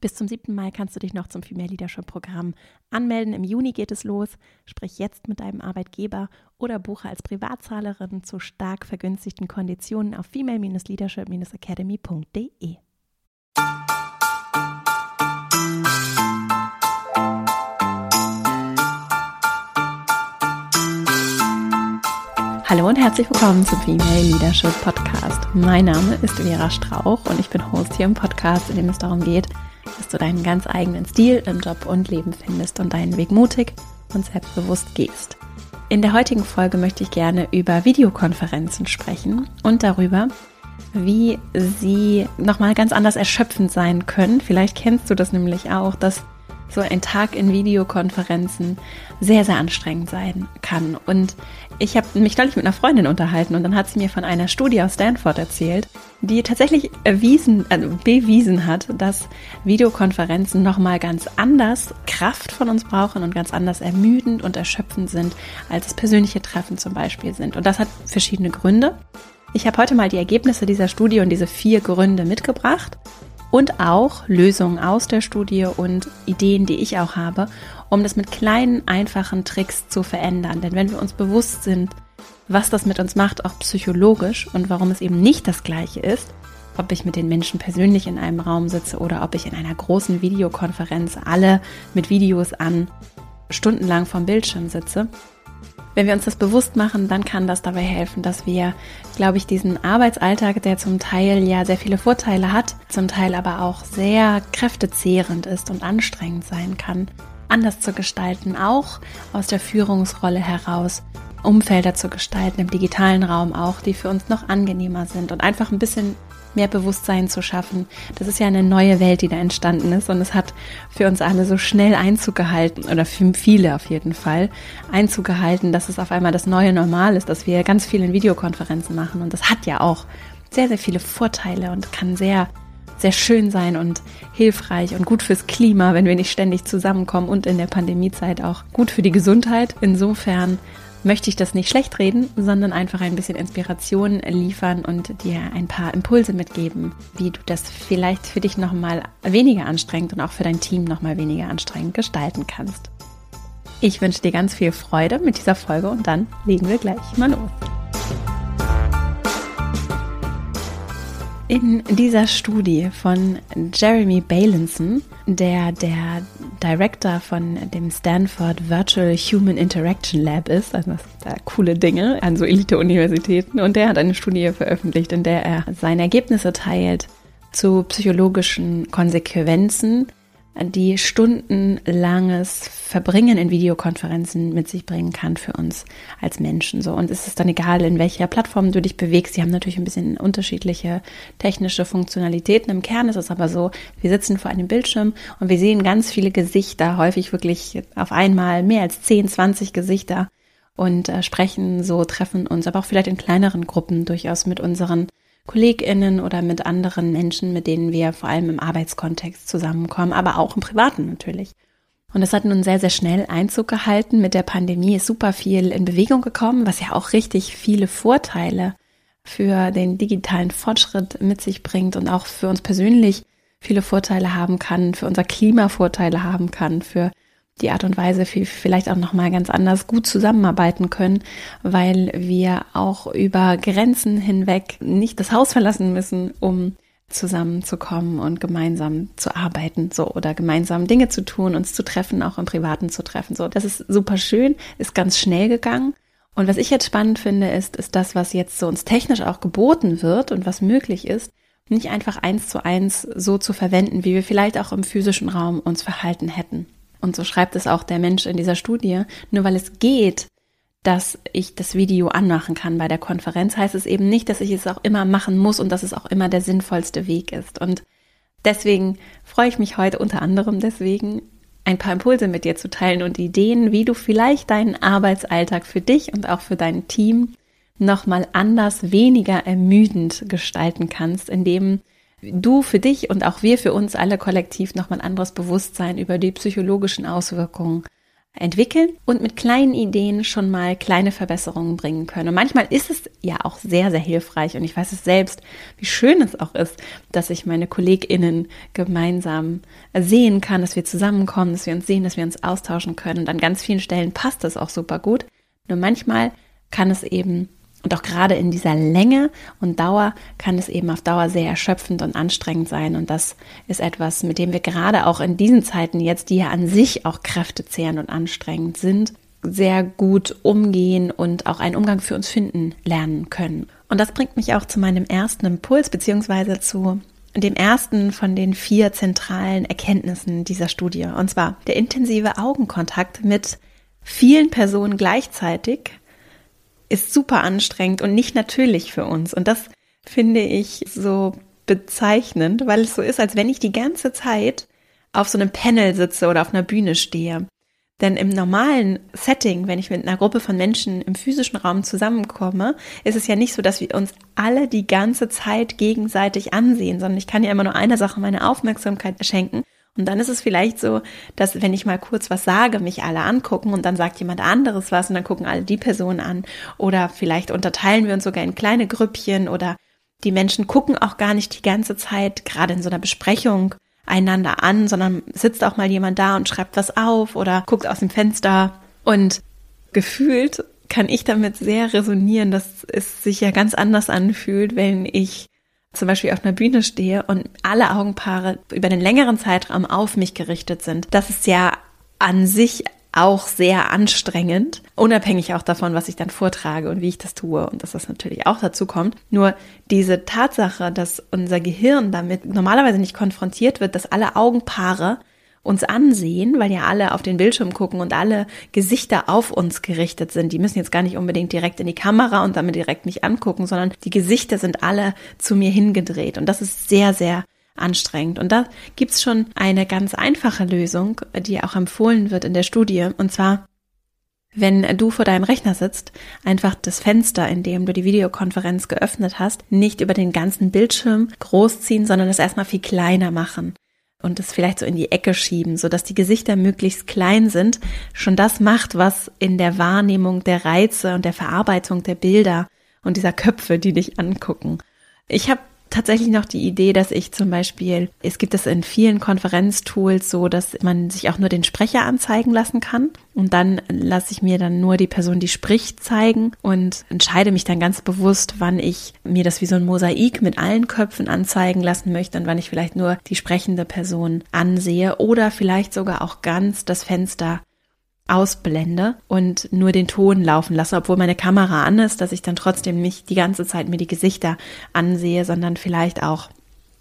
Bis zum 7. Mai kannst du dich noch zum Female Leadership Programm anmelden. Im Juni geht es los. Sprich jetzt mit deinem Arbeitgeber oder buche als Privatzahlerin zu stark vergünstigten Konditionen auf female-leadership-academy.de. Hallo und herzlich willkommen zum Female Leadership Podcast. Mein Name ist Vera Strauch und ich bin Host hier im Podcast, in dem es darum geht, dass du deinen ganz eigenen Stil im Job und Leben findest und deinen Weg mutig und selbstbewusst gehst. In der heutigen Folge möchte ich gerne über Videokonferenzen sprechen und darüber, wie sie nochmal ganz anders erschöpfend sein können. Vielleicht kennst du das nämlich auch, dass so ein Tag in Videokonferenzen sehr, sehr anstrengend sein kann. Und ich habe mich neulich mit einer Freundin unterhalten und dann hat sie mir von einer Studie aus Stanford erzählt, die tatsächlich erwiesen, also bewiesen hat, dass Videokonferenzen nochmal ganz anders Kraft von uns brauchen und ganz anders ermüdend und erschöpfend sind, als persönliche Treffen zum Beispiel sind. Und das hat verschiedene Gründe. Ich habe heute mal die Ergebnisse dieser Studie und diese vier Gründe mitgebracht und auch Lösungen aus der Studie und Ideen, die ich auch habe, um das mit kleinen, einfachen Tricks zu verändern. Denn wenn wir uns bewusst sind, was das mit uns macht, auch psychologisch und warum es eben nicht das gleiche ist, ob ich mit den Menschen persönlich in einem Raum sitze oder ob ich in einer großen Videokonferenz alle mit Videos an stundenlang vom Bildschirm sitze. Wenn wir uns das bewusst machen, dann kann das dabei helfen, dass wir, glaube ich, diesen Arbeitsalltag, der zum Teil ja sehr viele Vorteile hat, zum Teil aber auch sehr kräftezehrend ist und anstrengend sein kann, anders zu gestalten, auch aus der Führungsrolle heraus Umfelder zu gestalten, im digitalen Raum auch, die für uns noch angenehmer sind und einfach ein bisschen mehr Bewusstsein zu schaffen. Das ist ja eine neue Welt, die da entstanden ist und es hat für uns alle so schnell Einzug gehalten oder für viele auf jeden Fall Einzug gehalten, dass es auf einmal das neue Normal ist, dass wir ganz viel in Videokonferenzen machen und das hat ja auch sehr, sehr viele Vorteile und kann sehr sehr schön sein und hilfreich und gut fürs Klima, wenn wir nicht ständig zusammenkommen und in der Pandemiezeit auch gut für die Gesundheit. Insofern möchte ich das nicht schlecht reden, sondern einfach ein bisschen Inspiration liefern und dir ein paar Impulse mitgeben, wie du das vielleicht für dich nochmal weniger anstrengend und auch für dein Team nochmal weniger anstrengend gestalten kannst. Ich wünsche dir ganz viel Freude mit dieser Folge und dann legen wir gleich mal los. In dieser Studie von Jeremy Balinson, der der Director von dem Stanford Virtual Human Interaction Lab ist, also das sind da coole Dinge an so Elite-Universitäten, und der hat eine Studie veröffentlicht, in der er seine Ergebnisse teilt zu psychologischen Konsequenzen die stundenlanges Verbringen in Videokonferenzen mit sich bringen kann für uns als Menschen. So und es ist dann egal, in welcher Plattform du dich bewegst. Sie haben natürlich ein bisschen unterschiedliche technische Funktionalitäten. Im Kern ist es aber so: Wir sitzen vor einem Bildschirm und wir sehen ganz viele Gesichter, häufig wirklich auf einmal mehr als 10, 20 Gesichter und äh, sprechen so, treffen uns, aber auch vielleicht in kleineren Gruppen durchaus mit unseren KollegInnen oder mit anderen Menschen, mit denen wir vor allem im Arbeitskontext zusammenkommen, aber auch im Privaten natürlich. Und es hat nun sehr, sehr schnell Einzug gehalten. Mit der Pandemie ist super viel in Bewegung gekommen, was ja auch richtig viele Vorteile für den digitalen Fortschritt mit sich bringt und auch für uns persönlich viele Vorteile haben kann, für unser Klima Vorteile haben kann, für die Art und Weise vielleicht auch nochmal ganz anders gut zusammenarbeiten können, weil wir auch über Grenzen hinweg nicht das Haus verlassen müssen, um zusammenzukommen und gemeinsam zu arbeiten, so oder gemeinsam Dinge zu tun, uns zu treffen, auch im Privaten zu treffen. So, das ist super schön, ist ganz schnell gegangen. Und was ich jetzt spannend finde, ist, ist das, was jetzt so uns technisch auch geboten wird und was möglich ist, nicht einfach eins zu eins so zu verwenden, wie wir vielleicht auch im physischen Raum uns verhalten hätten. Und so schreibt es auch der Mensch in dieser Studie, nur weil es geht, dass ich das Video anmachen kann bei der Konferenz, heißt es eben nicht, dass ich es auch immer machen muss und dass es auch immer der sinnvollste Weg ist. Und deswegen freue ich mich heute unter anderem deswegen, ein paar Impulse mit dir zu teilen und Ideen, wie du vielleicht deinen Arbeitsalltag für dich und auch für dein Team nochmal anders, weniger ermüdend gestalten kannst, indem du für dich und auch wir für uns alle kollektiv nochmal ein anderes Bewusstsein über die psychologischen Auswirkungen entwickeln und mit kleinen Ideen schon mal kleine Verbesserungen bringen können. Und manchmal ist es ja auch sehr, sehr hilfreich und ich weiß es selbst, wie schön es auch ist, dass ich meine KollegInnen gemeinsam sehen kann, dass wir zusammenkommen, dass wir uns sehen, dass wir uns austauschen können. Und an ganz vielen Stellen passt das auch super gut. Nur manchmal kann es eben und auch gerade in dieser Länge und Dauer kann es eben auf Dauer sehr erschöpfend und anstrengend sein. Und das ist etwas, mit dem wir gerade auch in diesen Zeiten jetzt, die ja an sich auch kräftezehrend und anstrengend sind, sehr gut umgehen und auch einen Umgang für uns finden lernen können. Und das bringt mich auch zu meinem ersten Impuls, beziehungsweise zu dem ersten von den vier zentralen Erkenntnissen dieser Studie. Und zwar der intensive Augenkontakt mit vielen Personen gleichzeitig ist super anstrengend und nicht natürlich für uns. Und das finde ich so bezeichnend, weil es so ist, als wenn ich die ganze Zeit auf so einem Panel sitze oder auf einer Bühne stehe. Denn im normalen Setting, wenn ich mit einer Gruppe von Menschen im physischen Raum zusammenkomme, ist es ja nicht so, dass wir uns alle die ganze Zeit gegenseitig ansehen, sondern ich kann ja immer nur einer Sache meine Aufmerksamkeit schenken und dann ist es vielleicht so, dass wenn ich mal kurz was sage, mich alle angucken und dann sagt jemand anderes was und dann gucken alle die Person an. Oder vielleicht unterteilen wir uns sogar in kleine Grüppchen oder die Menschen gucken auch gar nicht die ganze Zeit, gerade in so einer Besprechung, einander an, sondern sitzt auch mal jemand da und schreibt was auf oder guckt aus dem Fenster. Und gefühlt kann ich damit sehr resonieren, dass es sich ja ganz anders anfühlt, wenn ich zum Beispiel auf einer Bühne stehe und alle Augenpaare über den längeren Zeitraum auf mich gerichtet sind. Das ist ja an sich auch sehr anstrengend, unabhängig auch davon, was ich dann vortrage und wie ich das tue und dass das natürlich auch dazu kommt. Nur diese Tatsache, dass unser Gehirn damit normalerweise nicht konfrontiert wird, dass alle Augenpaare uns ansehen, weil ja alle auf den Bildschirm gucken und alle Gesichter auf uns gerichtet sind. Die müssen jetzt gar nicht unbedingt direkt in die Kamera und damit direkt mich angucken, sondern die Gesichter sind alle zu mir hingedreht. Und das ist sehr, sehr anstrengend. Und da gibt's schon eine ganz einfache Lösung, die auch empfohlen wird in der Studie. Und zwar, wenn du vor deinem Rechner sitzt, einfach das Fenster, in dem du die Videokonferenz geöffnet hast, nicht über den ganzen Bildschirm großziehen, sondern das erstmal viel kleiner machen und es vielleicht so in die Ecke schieben, so dass die Gesichter möglichst klein sind, schon das macht, was in der Wahrnehmung der Reize und der Verarbeitung der Bilder und dieser Köpfe, die dich angucken. Ich habe tatsächlich noch die Idee, dass ich zum Beispiel, es gibt es in vielen Konferenztools so, dass man sich auch nur den Sprecher anzeigen lassen kann. Und dann lasse ich mir dann nur die Person, die spricht, zeigen und entscheide mich dann ganz bewusst, wann ich mir das wie so ein Mosaik mit allen Köpfen anzeigen lassen möchte und wann ich vielleicht nur die sprechende Person ansehe oder vielleicht sogar auch ganz das Fenster ausblende und nur den Ton laufen lasse, obwohl meine Kamera an ist, dass ich dann trotzdem nicht die ganze Zeit mir die Gesichter ansehe, sondern vielleicht auch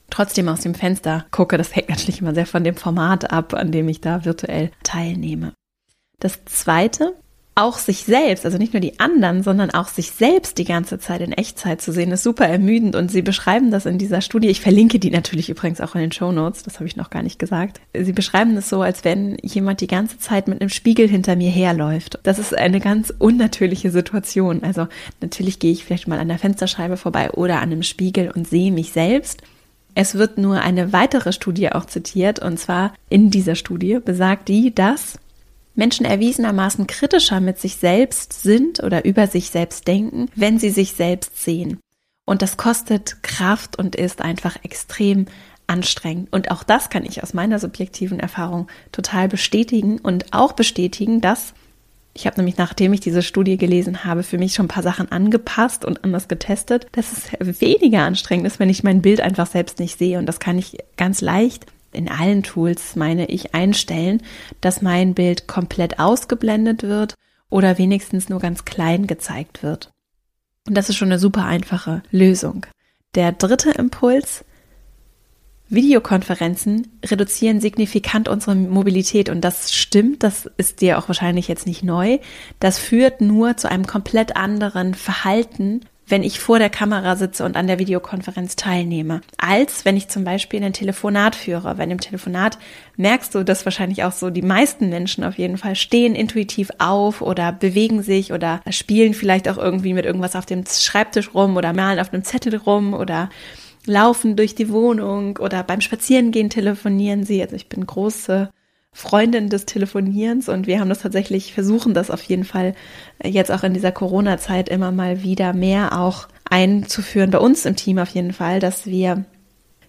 trotzdem aus dem Fenster gucke. Das hängt natürlich immer sehr von dem Format ab, an dem ich da virtuell teilnehme. Das zweite auch sich selbst, also nicht nur die anderen, sondern auch sich selbst die ganze Zeit in Echtzeit zu sehen, ist super ermüdend und sie beschreiben das in dieser Studie. Ich verlinke die natürlich übrigens auch in den Show Notes, das habe ich noch gar nicht gesagt. Sie beschreiben das so, als wenn jemand die ganze Zeit mit einem Spiegel hinter mir herläuft. Das ist eine ganz unnatürliche Situation. Also natürlich gehe ich vielleicht mal an der Fensterscheibe vorbei oder an einem Spiegel und sehe mich selbst. Es wird nur eine weitere Studie auch zitiert und zwar in dieser Studie besagt die, dass Menschen erwiesenermaßen kritischer mit sich selbst sind oder über sich selbst denken, wenn sie sich selbst sehen. Und das kostet Kraft und ist einfach extrem anstrengend. Und auch das kann ich aus meiner subjektiven Erfahrung total bestätigen und auch bestätigen, dass ich habe nämlich, nachdem ich diese Studie gelesen habe, für mich schon ein paar Sachen angepasst und anders getestet, dass es weniger anstrengend ist, wenn ich mein Bild einfach selbst nicht sehe. Und das kann ich ganz leicht in allen Tools, meine ich, einstellen, dass mein Bild komplett ausgeblendet wird oder wenigstens nur ganz klein gezeigt wird. Und das ist schon eine super einfache Lösung. Der dritte Impuls, Videokonferenzen reduzieren signifikant unsere Mobilität und das stimmt, das ist dir auch wahrscheinlich jetzt nicht neu. Das führt nur zu einem komplett anderen Verhalten wenn ich vor der Kamera sitze und an der Videokonferenz teilnehme, als wenn ich zum Beispiel ein Telefonat führe. Bei dem Telefonat merkst du, dass wahrscheinlich auch so die meisten Menschen auf jeden Fall stehen intuitiv auf oder bewegen sich oder spielen vielleicht auch irgendwie mit irgendwas auf dem Schreibtisch rum oder malen auf einem Zettel rum oder laufen durch die Wohnung oder beim Spazierengehen telefonieren sie. Also ich bin große Freundin des Telefonierens und wir haben das tatsächlich, versuchen das auf jeden Fall äh, jetzt auch in dieser Corona-Zeit immer mal wieder mehr auch einzuführen, bei uns im Team auf jeden Fall, dass wir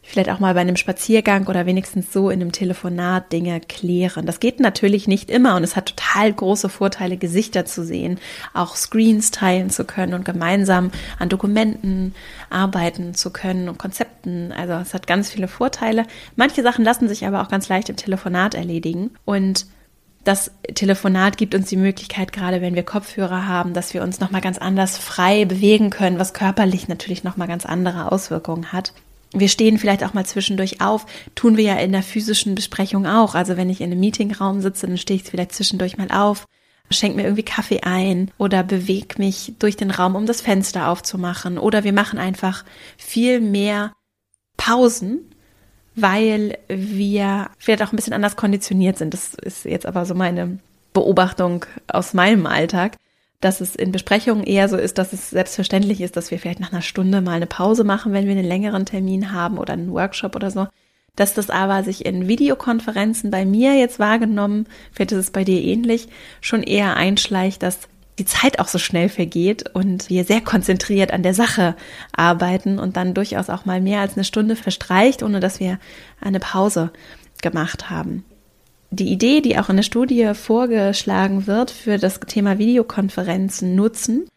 vielleicht auch mal bei einem Spaziergang oder wenigstens so in einem Telefonat Dinge klären. Das geht natürlich nicht immer und es hat total große Vorteile, Gesichter zu sehen, auch Screens teilen zu können und gemeinsam an Dokumenten arbeiten zu können und Konzepten. Also es hat ganz viele Vorteile. Manche Sachen lassen sich aber auch ganz leicht im Telefonat erledigen und das Telefonat gibt uns die Möglichkeit, gerade wenn wir Kopfhörer haben, dass wir uns nochmal ganz anders frei bewegen können, was körperlich natürlich nochmal ganz andere Auswirkungen hat wir stehen vielleicht auch mal zwischendurch auf, tun wir ja in der physischen Besprechung auch. Also wenn ich in einem Meetingraum sitze, dann stehe ich vielleicht zwischendurch mal auf, schenke mir irgendwie Kaffee ein oder bewege mich durch den Raum, um das Fenster aufzumachen. Oder wir machen einfach viel mehr Pausen, weil wir vielleicht auch ein bisschen anders konditioniert sind. Das ist jetzt aber so meine Beobachtung aus meinem Alltag dass es in Besprechungen eher so ist, dass es selbstverständlich ist, dass wir vielleicht nach einer Stunde mal eine Pause machen, wenn wir einen längeren Termin haben oder einen Workshop oder so. Dass das aber sich in Videokonferenzen bei mir jetzt wahrgenommen, vielleicht ist es bei dir ähnlich, schon eher einschleicht, dass die Zeit auch so schnell vergeht und wir sehr konzentriert an der Sache arbeiten und dann durchaus auch mal mehr als eine Stunde verstreicht, ohne dass wir eine Pause gemacht haben die Idee, die auch in der Studie vorgeschlagen wird für das Thema Videokonferenzen nutzen,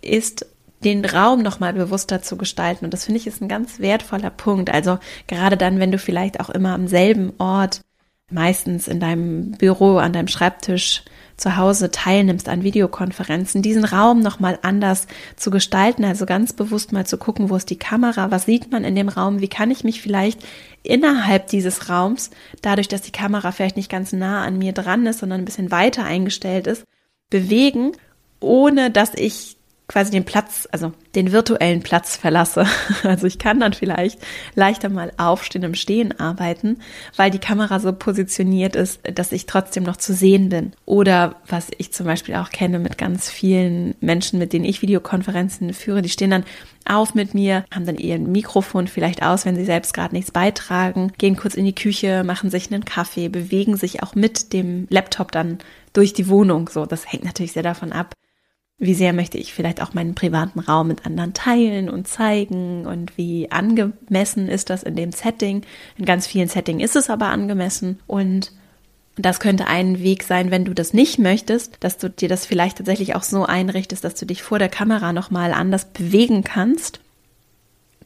ist den Raum nochmal bewusster zu gestalten. Und das finde ich ist ein ganz wertvoller Punkt. Also gerade dann, wenn du vielleicht auch immer am selben Ort, meistens in deinem Büro, an deinem Schreibtisch zu Hause teilnimmst an Videokonferenzen, diesen Raum nochmal anders zu gestalten, also ganz bewusst mal zu gucken, wo ist die Kamera, was sieht man in dem Raum, wie kann ich mich vielleicht innerhalb dieses Raums, dadurch, dass die Kamera vielleicht nicht ganz nah an mir dran ist, sondern ein bisschen weiter eingestellt ist, bewegen, ohne dass ich quasi den Platz, also den virtuellen Platz verlasse. Also ich kann dann vielleicht leichter mal aufstehen im Stehen arbeiten, weil die Kamera so positioniert ist, dass ich trotzdem noch zu sehen bin. Oder was ich zum Beispiel auch kenne mit ganz vielen Menschen, mit denen ich Videokonferenzen führe, die stehen dann auf mit mir, haben dann ihr Mikrofon vielleicht aus, wenn sie selbst gerade nichts beitragen, gehen kurz in die Küche, machen sich einen Kaffee, bewegen sich auch mit dem Laptop dann durch die Wohnung. So, das hängt natürlich sehr davon ab, wie sehr möchte ich vielleicht auch meinen privaten Raum mit anderen teilen und zeigen und wie angemessen ist das in dem Setting. In ganz vielen Settings ist es aber angemessen und das könnte ein Weg sein, wenn du das nicht möchtest, dass du dir das vielleicht tatsächlich auch so einrichtest, dass du dich vor der Kamera nochmal anders bewegen kannst,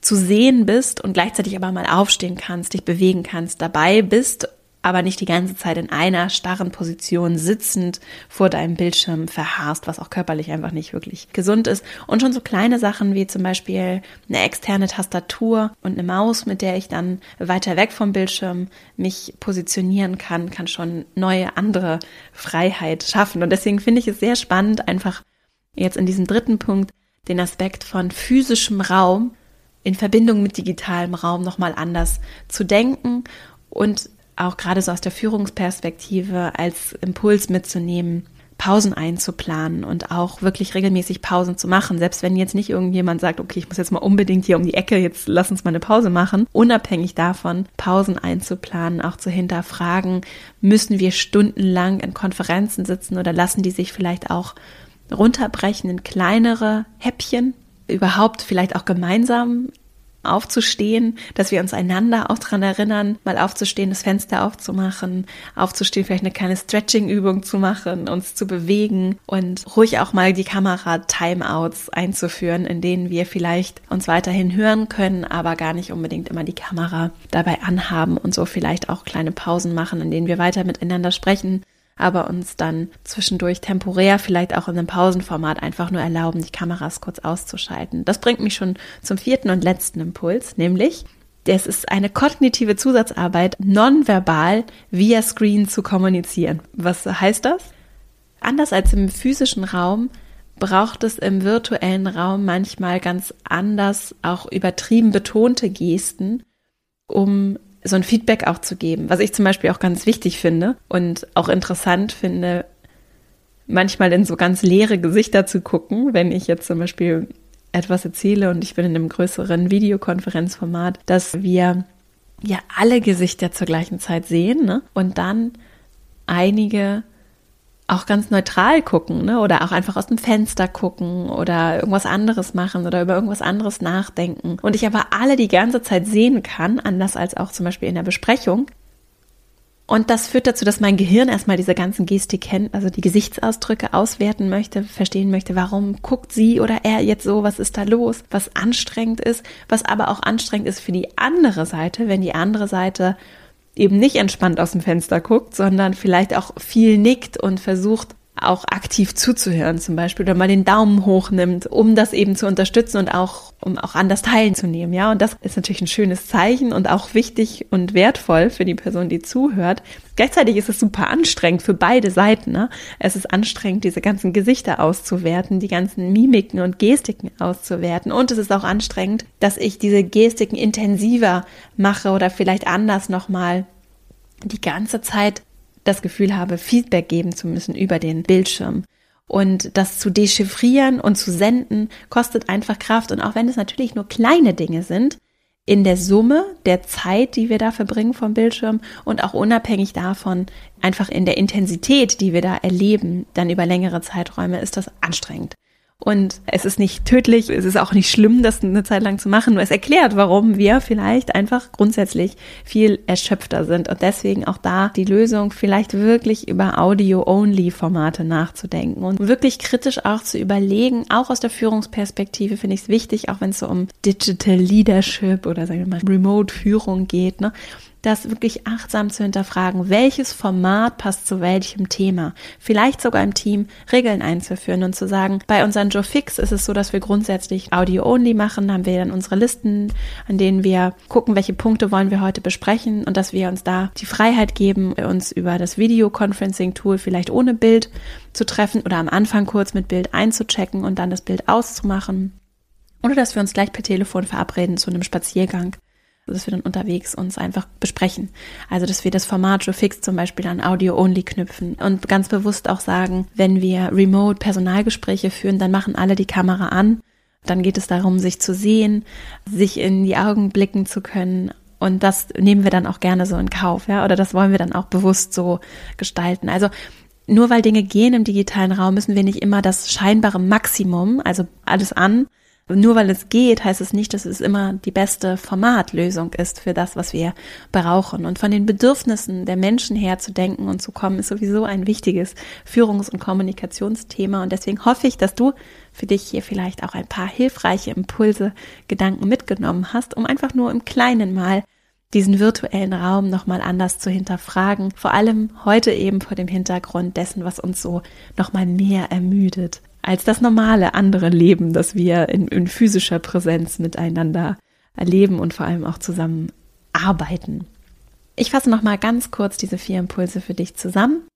zu sehen bist und gleichzeitig aber mal aufstehen kannst, dich bewegen kannst, dabei bist aber nicht die ganze Zeit in einer starren Position sitzend vor deinem Bildschirm verharrst, was auch körperlich einfach nicht wirklich gesund ist. Und schon so kleine Sachen wie zum Beispiel eine externe Tastatur und eine Maus, mit der ich dann weiter weg vom Bildschirm mich positionieren kann, kann schon neue andere Freiheit schaffen. Und deswegen finde ich es sehr spannend, einfach jetzt in diesem dritten Punkt den Aspekt von physischem Raum in Verbindung mit digitalem Raum nochmal anders zu denken und auch gerade so aus der Führungsperspektive als Impuls mitzunehmen, Pausen einzuplanen und auch wirklich regelmäßig Pausen zu machen. Selbst wenn jetzt nicht irgendjemand sagt, okay, ich muss jetzt mal unbedingt hier um die Ecke, jetzt lass uns mal eine Pause machen. Unabhängig davon, Pausen einzuplanen, auch zu hinterfragen, müssen wir stundenlang in Konferenzen sitzen oder lassen die sich vielleicht auch runterbrechen in kleinere Häppchen? Überhaupt vielleicht auch gemeinsam aufzustehen, dass wir uns einander auch dran erinnern, mal aufzustehen, das Fenster aufzumachen, aufzustehen, vielleicht eine kleine Stretching-Übung zu machen, uns zu bewegen und ruhig auch mal die Kamera-Timeouts einzuführen, in denen wir vielleicht uns weiterhin hören können, aber gar nicht unbedingt immer die Kamera dabei anhaben und so vielleicht auch kleine Pausen machen, in denen wir weiter miteinander sprechen aber uns dann zwischendurch temporär vielleicht auch in einem Pausenformat einfach nur erlauben, die Kameras kurz auszuschalten. Das bringt mich schon zum vierten und letzten Impuls, nämlich es ist eine kognitive Zusatzarbeit, nonverbal via Screen zu kommunizieren. Was heißt das? Anders als im physischen Raum braucht es im virtuellen Raum manchmal ganz anders auch übertrieben betonte Gesten, um so ein Feedback auch zu geben, was ich zum Beispiel auch ganz wichtig finde und auch interessant finde, manchmal in so ganz leere Gesichter zu gucken, wenn ich jetzt zum Beispiel etwas erzähle und ich bin in einem größeren Videokonferenzformat, dass wir ja alle Gesichter zur gleichen Zeit sehen ne? und dann einige auch ganz neutral gucken, ne? Oder auch einfach aus dem Fenster gucken oder irgendwas anderes machen oder über irgendwas anderes nachdenken. Und ich aber alle die ganze Zeit sehen kann, anders als auch zum Beispiel in der Besprechung. Und das führt dazu, dass mein Gehirn erstmal diese ganzen Gestik kennt, also die Gesichtsausdrücke auswerten möchte, verstehen möchte, warum guckt sie oder er jetzt so, was ist da los, was anstrengend ist, was aber auch anstrengend ist für die andere Seite, wenn die andere Seite eben nicht entspannt aus dem Fenster guckt, sondern vielleicht auch viel nickt und versucht auch aktiv zuzuhören zum Beispiel oder mal den Daumen hoch nimmt, um das eben zu unterstützen und auch, um auch anders teilzunehmen. Ja, und das ist natürlich ein schönes Zeichen und auch wichtig und wertvoll für die Person, die zuhört. Gleichzeitig ist es super anstrengend für beide Seiten. Ne? Es ist anstrengend, diese ganzen Gesichter auszuwerten, die ganzen Mimiken und Gestiken auszuwerten. Und es ist auch anstrengend, dass ich diese Gestiken intensiver mache oder vielleicht anders nochmal die ganze Zeit das Gefühl habe, Feedback geben zu müssen über den Bildschirm. Und das zu dechiffrieren und zu senden, kostet einfach Kraft. Und auch wenn es natürlich nur kleine Dinge sind, in der Summe der Zeit, die wir da verbringen vom Bildschirm und auch unabhängig davon, einfach in der Intensität, die wir da erleben, dann über längere Zeiträume, ist das anstrengend. Und es ist nicht tödlich, es ist auch nicht schlimm, das eine Zeit lang zu machen. Nur es erklärt, warum wir vielleicht einfach grundsätzlich viel erschöpfter sind. Und deswegen auch da die Lösung, vielleicht wirklich über Audio-Only-Formate nachzudenken und wirklich kritisch auch zu überlegen, auch aus der Führungsperspektive finde ich es wichtig, auch wenn es so um Digital Leadership oder sagen wir mal Remote-Führung geht, ne? Das wirklich achtsam zu hinterfragen, welches Format passt zu welchem Thema. Vielleicht sogar im Team Regeln einzuführen und zu sagen, bei unseren Joe Fix ist es so, dass wir grundsätzlich Audio-only machen, haben wir dann unsere Listen, an denen wir gucken, welche Punkte wollen wir heute besprechen und dass wir uns da die Freiheit geben, uns über das Videoconferencing-Tool vielleicht ohne Bild zu treffen oder am Anfang kurz mit Bild einzuchecken und dann das Bild auszumachen. Oder dass wir uns gleich per Telefon verabreden zu einem Spaziergang dass wir dann unterwegs uns einfach besprechen. Also, dass wir das Format Joe Fix zum Beispiel an Audio-Only knüpfen und ganz bewusst auch sagen, wenn wir remote Personalgespräche führen, dann machen alle die Kamera an. Dann geht es darum, sich zu sehen, sich in die Augen blicken zu können. Und das nehmen wir dann auch gerne so in Kauf, ja, oder das wollen wir dann auch bewusst so gestalten. Also, nur weil Dinge gehen im digitalen Raum, müssen wir nicht immer das scheinbare Maximum, also alles an, nur weil es geht, heißt es nicht, dass es immer die beste Formatlösung ist für das, was wir brauchen. Und von den Bedürfnissen der Menschen her zu denken und zu kommen, ist sowieso ein wichtiges Führungs- und Kommunikationsthema. Und deswegen hoffe ich, dass du für dich hier vielleicht auch ein paar hilfreiche Impulse, Gedanken mitgenommen hast, um einfach nur im Kleinen mal diesen virtuellen Raum nochmal anders zu hinterfragen. Vor allem heute eben vor dem Hintergrund dessen, was uns so nochmal mehr ermüdet als das normale andere Leben, das wir in, in physischer Präsenz miteinander erleben und vor allem auch zusammen arbeiten. Ich fasse noch mal ganz kurz diese vier Impulse für dich zusammen.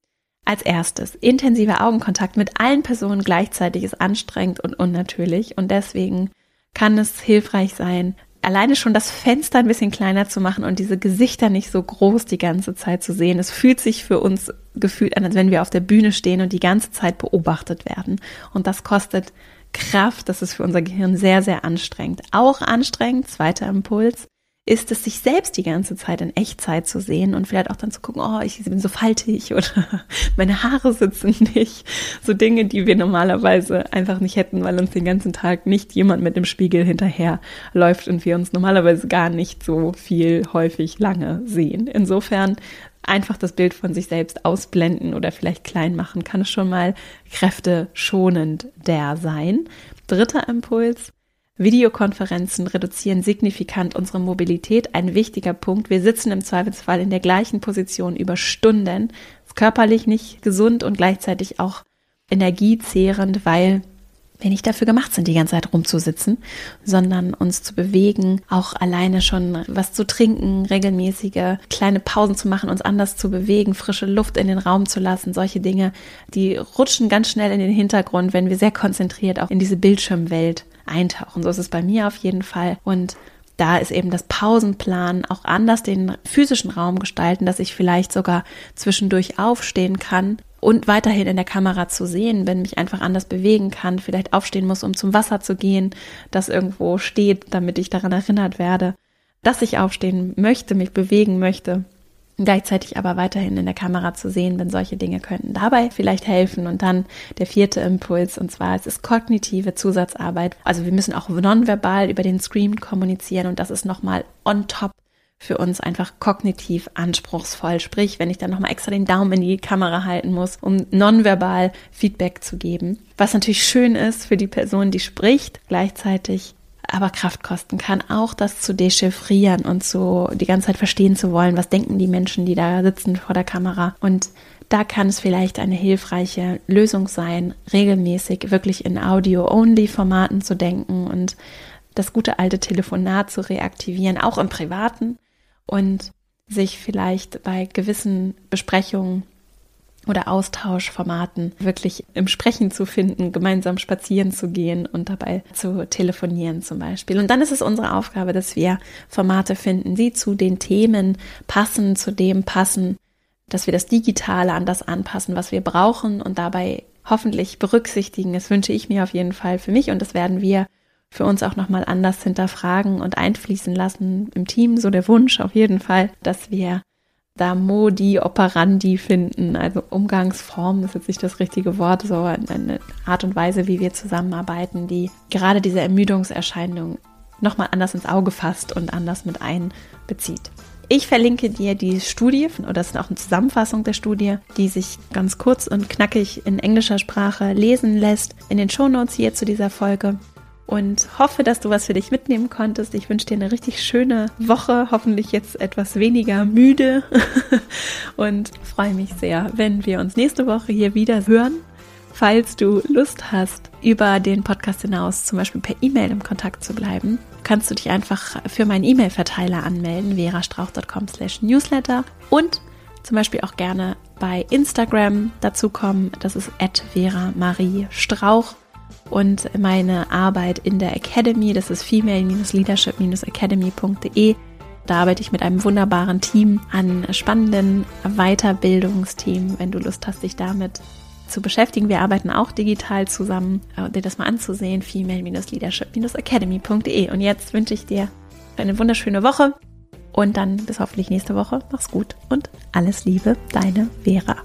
Als erstes, intensiver Augenkontakt mit allen Personen gleichzeitig ist anstrengend und unnatürlich und deswegen kann es hilfreich sein, alleine schon das Fenster ein bisschen kleiner zu machen und diese Gesichter nicht so groß die ganze Zeit zu sehen. Es fühlt sich für uns gefühlt an, als wenn wir auf der Bühne stehen und die ganze Zeit beobachtet werden. Und das kostet Kraft. Das ist für unser Gehirn sehr, sehr anstrengend. Auch anstrengend, zweiter Impuls, ist es, sich selbst die ganze Zeit in Echtzeit zu sehen und vielleicht auch dann zu gucken, oh, ich bin so faltig oder meine Haare sitzen nicht. So Dinge, die wir normalerweise einfach nicht hätten, weil uns den ganzen Tag nicht jemand mit dem Spiegel hinterher läuft und wir uns normalerweise gar nicht so viel häufig lange sehen. Insofern einfach das Bild von sich selbst ausblenden oder vielleicht klein machen, kann es schon mal kräfteschonend der sein. Dritter Impuls, Videokonferenzen reduzieren signifikant unsere Mobilität. Ein wichtiger Punkt. Wir sitzen im Zweifelsfall in der gleichen Position über Stunden. Ist körperlich nicht gesund und gleichzeitig auch energiezehrend, weil wir nicht dafür gemacht sind, die ganze Zeit rumzusitzen, sondern uns zu bewegen, auch alleine schon was zu trinken, regelmäßige kleine Pausen zu machen, uns anders zu bewegen, frische Luft in den Raum zu lassen, solche Dinge, die rutschen ganz schnell in den Hintergrund, wenn wir sehr konzentriert auch in diese Bildschirmwelt eintauchen. So ist es bei mir auf jeden Fall. Und da ist eben das Pausenplan auch anders den physischen Raum gestalten, dass ich vielleicht sogar zwischendurch aufstehen kann und weiterhin in der Kamera zu sehen, wenn mich einfach anders bewegen kann, vielleicht aufstehen muss, um zum Wasser zu gehen, das irgendwo steht, damit ich daran erinnert werde, dass ich aufstehen möchte, mich bewegen möchte gleichzeitig aber weiterhin in der Kamera zu sehen bin. Solche Dinge könnten dabei vielleicht helfen. Und dann der vierte Impuls, und zwar es ist kognitive Zusatzarbeit. Also wir müssen auch nonverbal über den Screen kommunizieren und das ist nochmal on top für uns einfach kognitiv anspruchsvoll. Sprich, wenn ich dann nochmal extra den Daumen in die Kamera halten muss, um nonverbal Feedback zu geben. Was natürlich schön ist für die Person, die spricht, gleichzeitig aber Kraft kosten kann, auch das zu dechiffrieren und so die ganze Zeit verstehen zu wollen, was denken die Menschen, die da sitzen vor der Kamera. Und da kann es vielleicht eine hilfreiche Lösung sein, regelmäßig wirklich in Audio-Only-Formaten zu denken und das gute alte Telefonat zu reaktivieren, auch im Privaten und sich vielleicht bei gewissen Besprechungen oder Austauschformaten wirklich im Sprechen zu finden, gemeinsam spazieren zu gehen und dabei zu telefonieren zum Beispiel. Und dann ist es unsere Aufgabe, dass wir Formate finden, die zu den Themen passen, zu dem passen, dass wir das Digitale an das anpassen, was wir brauchen und dabei hoffentlich berücksichtigen. Das wünsche ich mir auf jeden Fall für mich und das werden wir für uns auch nochmal anders hinterfragen und einfließen lassen im Team. So der Wunsch auf jeden Fall, dass wir da Modi operandi finden, also Umgangsform, ist jetzt nicht das richtige Wort, so eine Art und Weise, wie wir zusammenarbeiten, die gerade diese Ermüdungserscheinung nochmal anders ins Auge fasst und anders mit einbezieht. Ich verlinke dir die Studie, oder das ist auch eine Zusammenfassung der Studie, die sich ganz kurz und knackig in englischer Sprache lesen lässt, in den Shownotes hier zu dieser Folge und hoffe, dass du was für dich mitnehmen konntest. Ich wünsche dir eine richtig schöne Woche, hoffentlich jetzt etwas weniger müde und freue mich sehr, wenn wir uns nächste Woche hier wieder hören. Falls du Lust hast, über den Podcast hinaus zum Beispiel per E-Mail im Kontakt zu bleiben, kannst du dich einfach für meinen E-Mail-Verteiler anmelden, verastrauch.com slash newsletter und zum Beispiel auch gerne bei Instagram dazukommen. Das ist at Vera Marie Strauch und meine Arbeit in der Academy, das ist female-leadership-academy.de. Da arbeite ich mit einem wunderbaren Team an spannenden Weiterbildungsthemen, wenn du Lust hast, dich damit zu beschäftigen. Wir arbeiten auch digital zusammen, dir das mal anzusehen, female-leadership-academy.de. Und jetzt wünsche ich dir eine wunderschöne Woche und dann bis hoffentlich nächste Woche. Mach's gut und alles Liebe, deine Vera.